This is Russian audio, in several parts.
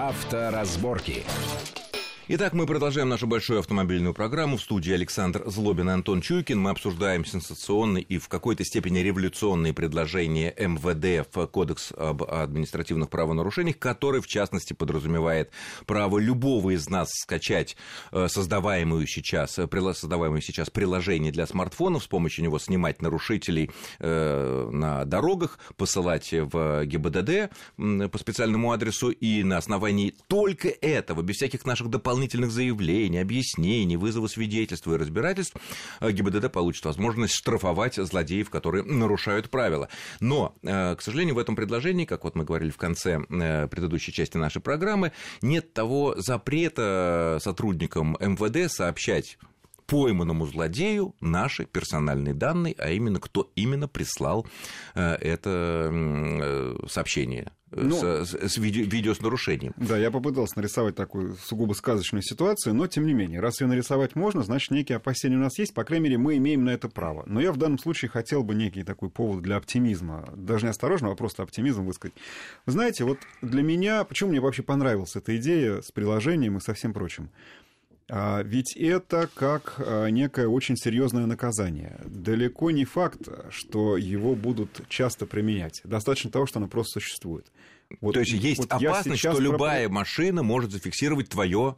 Авторазборки. Итак, мы продолжаем нашу большую автомобильную программу. В студии Александр Злобин и Антон Чуйкин. Мы обсуждаем сенсационные и в какой-то степени революционные предложения МВД в Кодекс об административных правонарушениях, который, в частности, подразумевает право любого из нас скачать э, создаваемую сейчас, э, создаваемое сейчас приложение для смартфонов, с помощью него снимать нарушителей э, на дорогах, посылать в ГИБДД по специальному адресу, и на основании только этого, без всяких наших дополнительных дополнительных заявлений, объяснений, вызова свидетельства и разбирательств, э, ГИБДД получит возможность штрафовать злодеев, которые нарушают правила. Но, э, к сожалению, в этом предложении, как вот мы говорили в конце э, предыдущей части нашей программы, нет того запрета сотрудникам МВД сообщать пойманному злодею наши персональные данные, а именно кто именно прислал это сообщение ну, с, с видео, видео с нарушением. Да, я попытался нарисовать такую сугубо сказочную ситуацию, но тем не менее, раз ее нарисовать можно, значит, некие опасения у нас есть, по крайней мере, мы имеем на это право. Но я в данном случае хотел бы некий такой повод для оптимизма, даже не осторожного, а просто оптимизм высказать. Вы знаете, вот для меня, почему мне вообще понравилась эта идея с приложением и со всем прочим? А ведь это как а, некое очень серьезное наказание. Далеко не факт, что его будут часто применять. Достаточно того, что оно просто существует. Вот, То есть есть вот опасность, что любая проп... машина может зафиксировать твое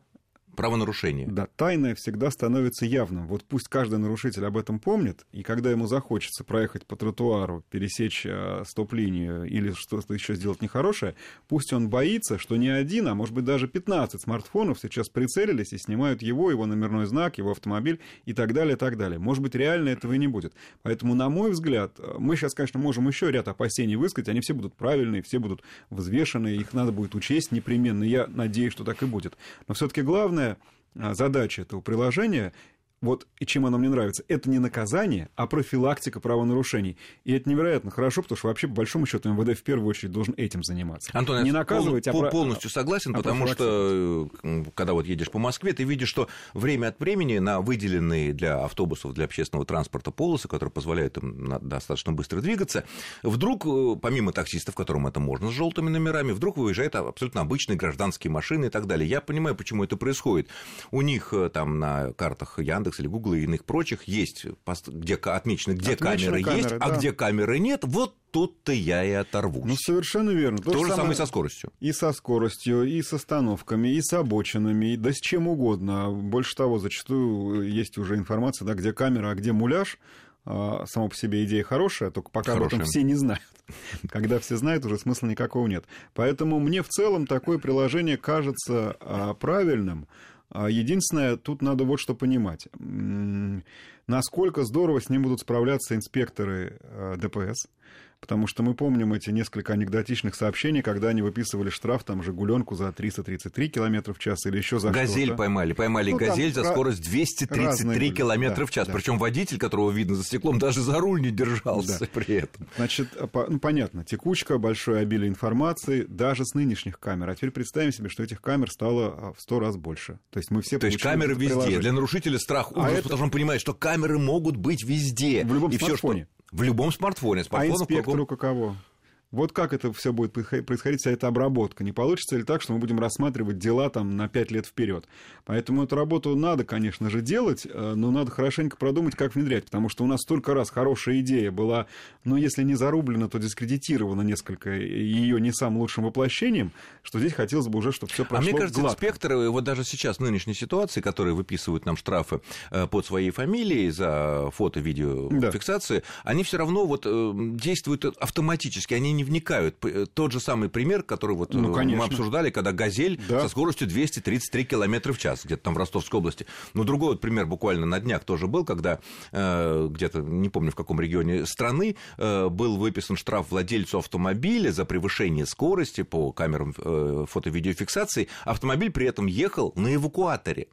правонарушение. Да, тайное всегда становится явным. Вот пусть каждый нарушитель об этом помнит, и когда ему захочется проехать по тротуару, пересечь э, стоп-линию или что-то еще сделать нехорошее, пусть он боится, что не один, а может быть даже 15 смартфонов сейчас прицелились и снимают его, его номерной знак, его автомобиль и так далее, и так далее. Может быть, реально этого и не будет. Поэтому, на мой взгляд, э, мы сейчас, конечно, можем еще ряд опасений высказать, они все будут правильные, все будут взвешенные, их надо будет учесть непременно, я надеюсь, что так и будет. Но все-таки главное главная а, задача этого приложения вот и чем оно мне нравится, это не наказание, а профилактика правонарушений. И это невероятно хорошо, потому что вообще, по большому счету, МВД в первую очередь должен этим заниматься. Антон, не я наказывать, пол, а полностью согласен, а потому что, когда вот едешь по Москве, ты видишь, что время от времени на выделенные для автобусов, для общественного транспорта полосы, которые позволяют им достаточно быстро двигаться, вдруг, э, помимо таксистов, которым это можно с желтыми номерами, вдруг выезжают абсолютно обычные гражданские машины и так далее. Я понимаю, почему это происходит. У них э, там на картах Яндекс Яндекс или Google и иных прочих есть, где отмечено, где камеры, камеры есть, а да. а где камеры нет, вот тут-то я и оторвусь. Ну, совершенно верно. То, То же самое, самое со скоростью. И со скоростью, и с остановками, и с обочинами, и да с чем угодно. Больше того, зачастую есть уже информация, да, где камера, а где муляж. А, само по себе идея хорошая, только пока хорошая. об этом все не знают. Когда все знают, уже смысла никакого нет. Поэтому мне в целом такое приложение кажется а, правильным. А единственное, тут надо вот что понимать. Насколько здорово с ним будут справляться инспекторы э, ДПС, потому что мы помним эти несколько анекдотичных сообщений, когда они выписывали штраф там «Жигуленку» за 333 км в час или еще за «Газель» что-то. поймали, поймали ну, «Газель» за скорость 233 км да, в час, да. причем водитель, которого видно за стеклом, даже за руль не держался да. при этом. Значит, ну, понятно, текучка, большое обилие информации, даже с нынешних камер. А теперь представим себе, что этих камер стало а, в сто раз больше. То есть мы все То есть камеры везде. Для нарушителя страх, ужас, а это... потому что он понимает, что камеры могут быть везде. В любом и смартфоне. Все, что... В любом смартфоне. а инспектору каково? Вот как это все будет происходить, вся эта обработка? Не получится ли так, что мы будем рассматривать дела там на 5 лет вперед? Поэтому эту работу надо, конечно же, делать, э, но надо хорошенько продумать, как внедрять, потому что у нас столько раз хорошая идея была, ну, если не зарублена, то дискредитирована несколько ее не самым лучшим воплощением, что здесь хотелось бы уже, чтобы все прошло А мне кажется, гладко. инспекторы, вот даже сейчас в нынешней ситуации, которые выписывают нам штрафы э, под своей фамилией за фото-видео да. фиксации, они все равно вот э, действуют автоматически, они не не вникают. Э, тот же самый пример, который вот ну, э, мы обсуждали, когда «Газель» да. со скоростью 233 км в час, где-то там в Ростовской области. Но другой вот пример буквально на днях тоже был, когда э, где-то, не помню в каком регионе страны, э, был выписан штраф владельцу автомобиля за превышение скорости по камерам э, фото-видеофиксации. Автомобиль при этом ехал на эвакуаторе.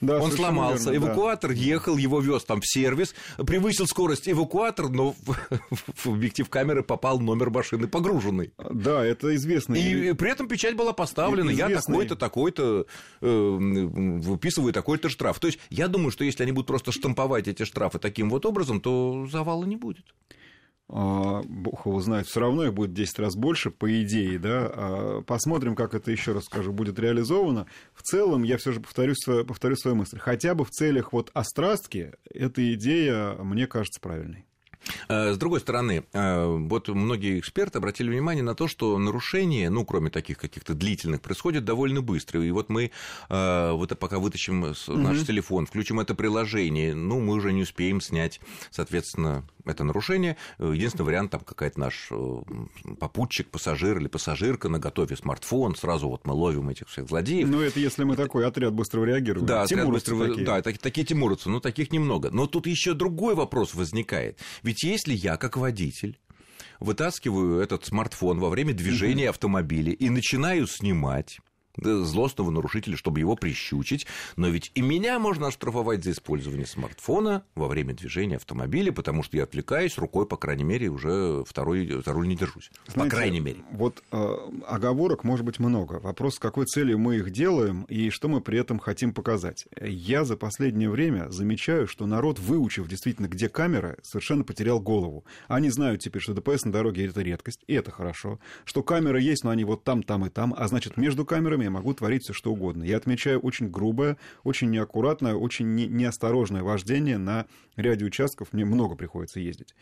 Да, он сломался, верно, эвакуатор да. ехал, его вез там в сервис, превысил скорость эвакуатор, но в, объектив камеры попал номер машины погруженный. Да, это известно. И, при этом печать была поставлена, известный. я такой-то, такой-то, э, выписываю такой-то штраф. То есть я думаю, что если они будут просто штамповать эти штрафы таким вот образом, то завала не будет. А, бог его знает, все равно их будет 10 раз больше, по идее, да, а, посмотрим, как это, еще раз скажу, будет реализовано. В целом, я все же повторю, повторю свою мысль, хотя бы в целях вот острастки эта идея, мне кажется, правильной. Э, с другой стороны, э, вот многие эксперты обратили внимание на то, что нарушения, ну, кроме таких каких-то длительных, происходят довольно быстро. И вот мы э, вот пока вытащим наш угу. телефон, включим это приложение, ну, мы уже не успеем снять, соответственно, это нарушение. Единственный вариант, там какая-то наш попутчик, пассажир или пассажирка на готове смартфон, сразу вот мы ловим этих всех злодеев. Ну, это если мы это... такой отряд быстрого реагирования. Да, отряд быстрого... такие. Да, такие, такие тимуровцы, но таких немного. Но тут еще другой вопрос возникает. Ведь если я, как водитель, вытаскиваю этот смартфон во время движения автомобиля и начинаю снимать, злостного нарушителя, чтобы его прищучить. Но ведь и меня можно оштрафовать за использование смартфона во время движения автомобиля, потому что я отвлекаюсь рукой, по крайней мере, уже второй, за руль не держусь. Знаете, по крайней мере. Вот э, оговорок может быть много. Вопрос, с какой целью мы их делаем и что мы при этом хотим показать. Я за последнее время замечаю, что народ, выучив действительно, где камера, совершенно потерял голову. Они знают теперь, что ДПС на дороге это редкость, и это хорошо. Что камеры есть, но они вот там, там и там, а значит, между камерами я могу творить все что угодно. Я отмечаю очень грубое, очень неаккуратное, очень не, неосторожное вождение на ряде участков. Мне много приходится ездить.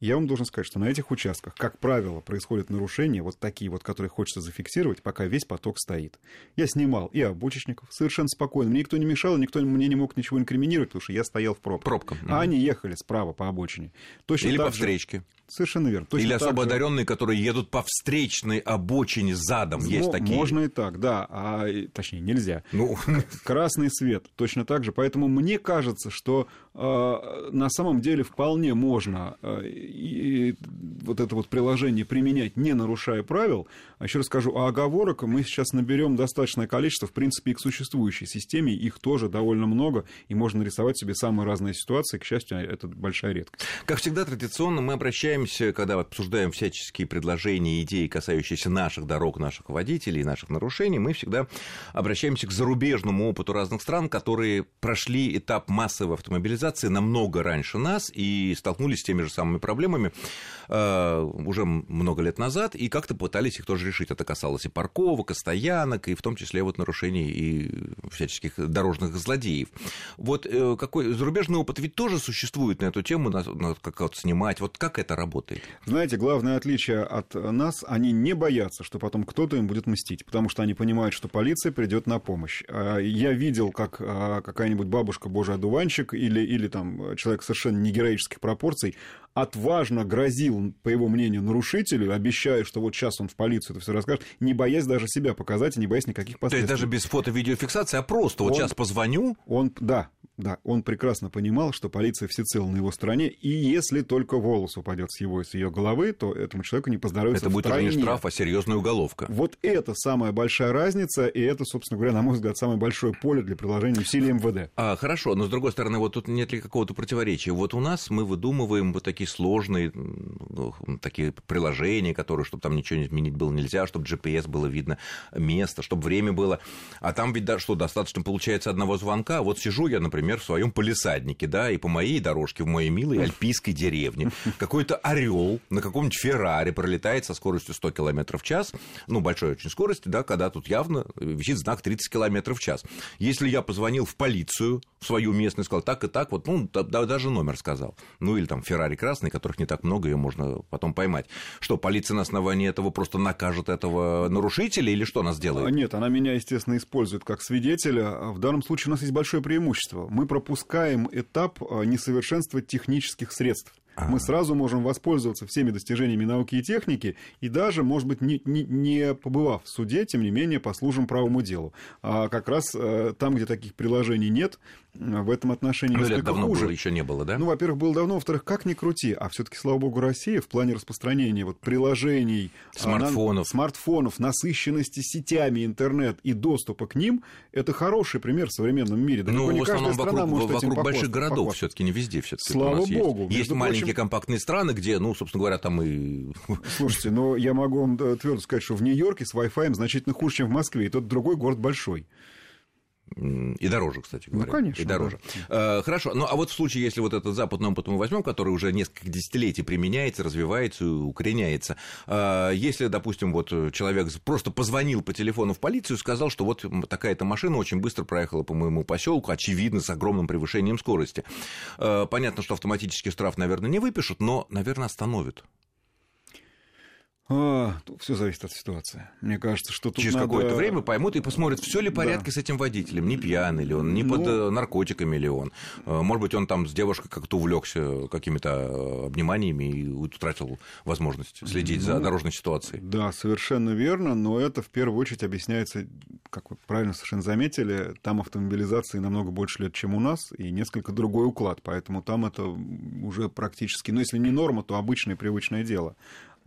Я вам должен сказать, что на этих участках, как правило, происходят нарушения, вот такие вот, которые хочется зафиксировать, пока весь поток стоит. Я снимал и обочечников совершенно спокойно. Мне никто не мешал, никто мне не мог ничего инкриминировать, потому что я стоял в пробках. Пробкам. А они ехали справа по обочине. Точно Или по встречке. Совершенно верно. Точно Или особо же... одаренные, которые едут по встречной обочине задом. Есть такие. Можно и так, да. А, точнее, нельзя. Ну... Красный свет. Точно так же. Поэтому мне кажется, что э, на самом деле вполне можно э, и, вот это вот приложение применять, не нарушая правил. А еще раз скажу, а оговорок мы сейчас наберем достаточное количество, в принципе, и к существующей системе. Их тоже довольно много. И можно рисовать себе самые разные ситуации. К счастью, это большая редкость. Как всегда, традиционно мы обращаемся когда обсуждаем всяческие предложения идеи, касающиеся наших дорог, наших водителей, наших нарушений, мы всегда обращаемся к зарубежному опыту разных стран, которые прошли этап массовой автомобилизации намного раньше нас и столкнулись с теми же самыми проблемами э, уже много лет назад и как-то пытались их тоже решить. Это касалось и парковок, и стоянок, и в том числе вот нарушений и всяческих дорожных злодеев. Вот э, какой зарубежный опыт ведь тоже существует на эту тему, на, на, как вот снимать. Вот как это работает. Знаете, главное отличие от нас, они не боятся, что потом кто-то им будет мстить, потому что они понимают, что полиция придет на помощь. А, я видел, как а, какая-нибудь бабушка, божий одуванчик, или, или там человек совершенно не героических пропорций, отважно грозил, по его мнению, нарушителю, обещая, что вот сейчас он в полицию это все расскажет, не боясь даже себя показать и не боясь никаких последствий. То есть даже без фото-видеофиксации, а просто он, вот сейчас позвоню? Он, да, да, он прекрасно понимал, что полиция всецело на его стороне, и если только волос упадет с его и с ее головы, то этому человеку не поздоровится Это будет уже не штраф, а серьезная уголовка. Вот это самая большая разница, и это, собственно говоря, на мой взгляд, самое большое поле для приложения усилий МВД. А, хорошо, но с другой стороны, вот тут нет ли какого-то противоречия? Вот у нас мы выдумываем вот такие сложные ну, такие приложения, которые, чтобы там ничего не изменить было нельзя, чтобы GPS было видно место, чтобы время было. А там ведь да, что, достаточно получается одного звонка. Вот сижу я, например, например, в своем полисаднике, да, и по моей дорожке в моей милой альпийской деревне какой-то орел на каком-нибудь Феррари пролетает со скоростью 100 км в час, ну, большой очень скорости, да, когда тут явно висит знак 30 км в час. Если я позвонил в полицию, в свою местную, сказал так и так, вот, ну, да, даже номер сказал, ну, или там Феррари красный, которых не так много, ее можно потом поймать. Что, полиция на основании этого просто накажет этого нарушителя или что она сделает? Нет, она меня, естественно, использует как свидетеля. В данном случае у нас есть большое преимущество мы пропускаем этап а, несовершенства технических средств. А-а-а. мы сразу можем воспользоваться всеми достижениями науки и техники, и даже, может быть, не, не, не побывав в суде, тем не менее, послужим правому делу. А как раз э, там, где таких приложений нет, в этом отношении ну, несколько давно хуже. Было, еще не было, да? Ну, во-первых, было давно, во-вторых, как ни крути, а все-таки, слава богу, Россия в плане распространения вот приложений, смартфонов, на, смартфонов, насыщенности сетями интернет и доступа к ним, это хороший пример в современном мире. Да ну, в основном вокруг, вокруг больших городов все-таки не везде все-таки. Слава богу. Есть, есть маленькие прочим... компактные страны, где, ну, собственно говоря, там и. Слушайте, но я могу вам твердо сказать, что в Нью-Йорке с Wi-Fi значительно хуже, чем в Москве, и тот другой город большой. И дороже, кстати говоря. Ну, конечно. И дороже. Да. Хорошо. Ну, а вот в случае, если вот этот западный опыт мы возьмем, который уже несколько десятилетий применяется, развивается, укореняется, если, допустим, вот человек просто позвонил по телефону в полицию и сказал, что вот такая-то машина очень быстро проехала по моему поселку, очевидно, с огромным превышением скорости. Понятно, что автоматический штраф, наверное, не выпишут, но, наверное, остановят. А, все зависит от ситуации. Мне кажется, что тут Через надо... какое-то время поймут и посмотрят, все ли в порядке да. с этим водителем, не пьяный ли он, не ну... под э, наркотиками ли он. Э, может быть, он там с девушкой как-то увлекся какими-то э, обниманиями и утратил возможность следить ну, за дорожной ситуацией. Да, совершенно верно, но это в первую очередь объясняется, как вы правильно совершенно заметили, там автомобилизации намного больше лет, чем у нас, и несколько другой уклад, поэтому там это уже практически, ну, если не норма, то обычное привычное дело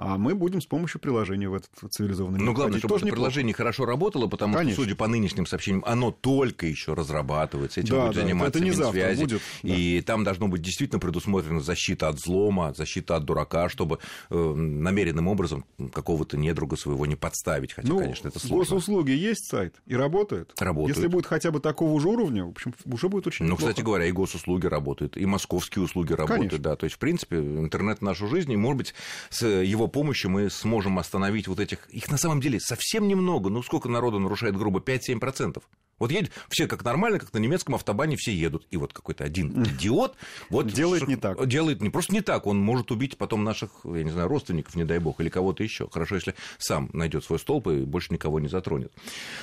а мы будем с помощью приложения в этот цивилизованный мир. Ну, главное, чтобы это приложение хорошо работало, потому Конечно. что, судя по нынешним сообщениям, оно только еще разрабатывается, этим да, будет да, заниматься это не Минсвязи, будет, да. и там должно быть действительно предусмотрена защита от взлома, защита от дурака, чтобы э, намеренным образом какого-то недруга своего не подставить, хотя, ну, конечно, это сложно. Госуслуги есть сайт и работает. Работает. Если будет хотя бы такого же уровня, в общем, уже будет очень Ну, кстати говоря, и госуслуги работают, и московские услуги работают, конечно. да, то есть, в принципе, интернет в нашу жизнь, и, может быть, с его помощью мы сможем остановить вот этих... Их на самом деле совсем немного. Ну, сколько народу нарушает грубо? 5-7%. Вот едет, все как нормально, как на немецком автобане все едут. И вот какой-то один идиот вот делает не так. Делает не просто не так, он может убить потом наших, я не знаю, родственников, не дай бог, или кого-то еще. Хорошо, если сам найдет свой столб и больше никого не затронет.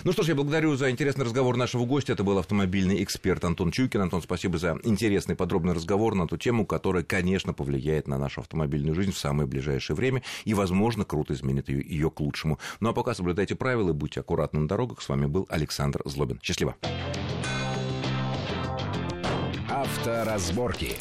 Ну что ж, я благодарю за интересный разговор нашего гостя. Это был автомобильный эксперт Антон Чуйкин. Антон, спасибо за интересный подробный разговор на ту тему, которая, конечно, повлияет на нашу автомобильную жизнь в самое ближайшее время и, возможно, круто изменит ее, ее к лучшему. Ну а пока соблюдайте правила, будьте аккуратны на дорогах. С вами был Александр Злобин. Счастливо. Авторазборки.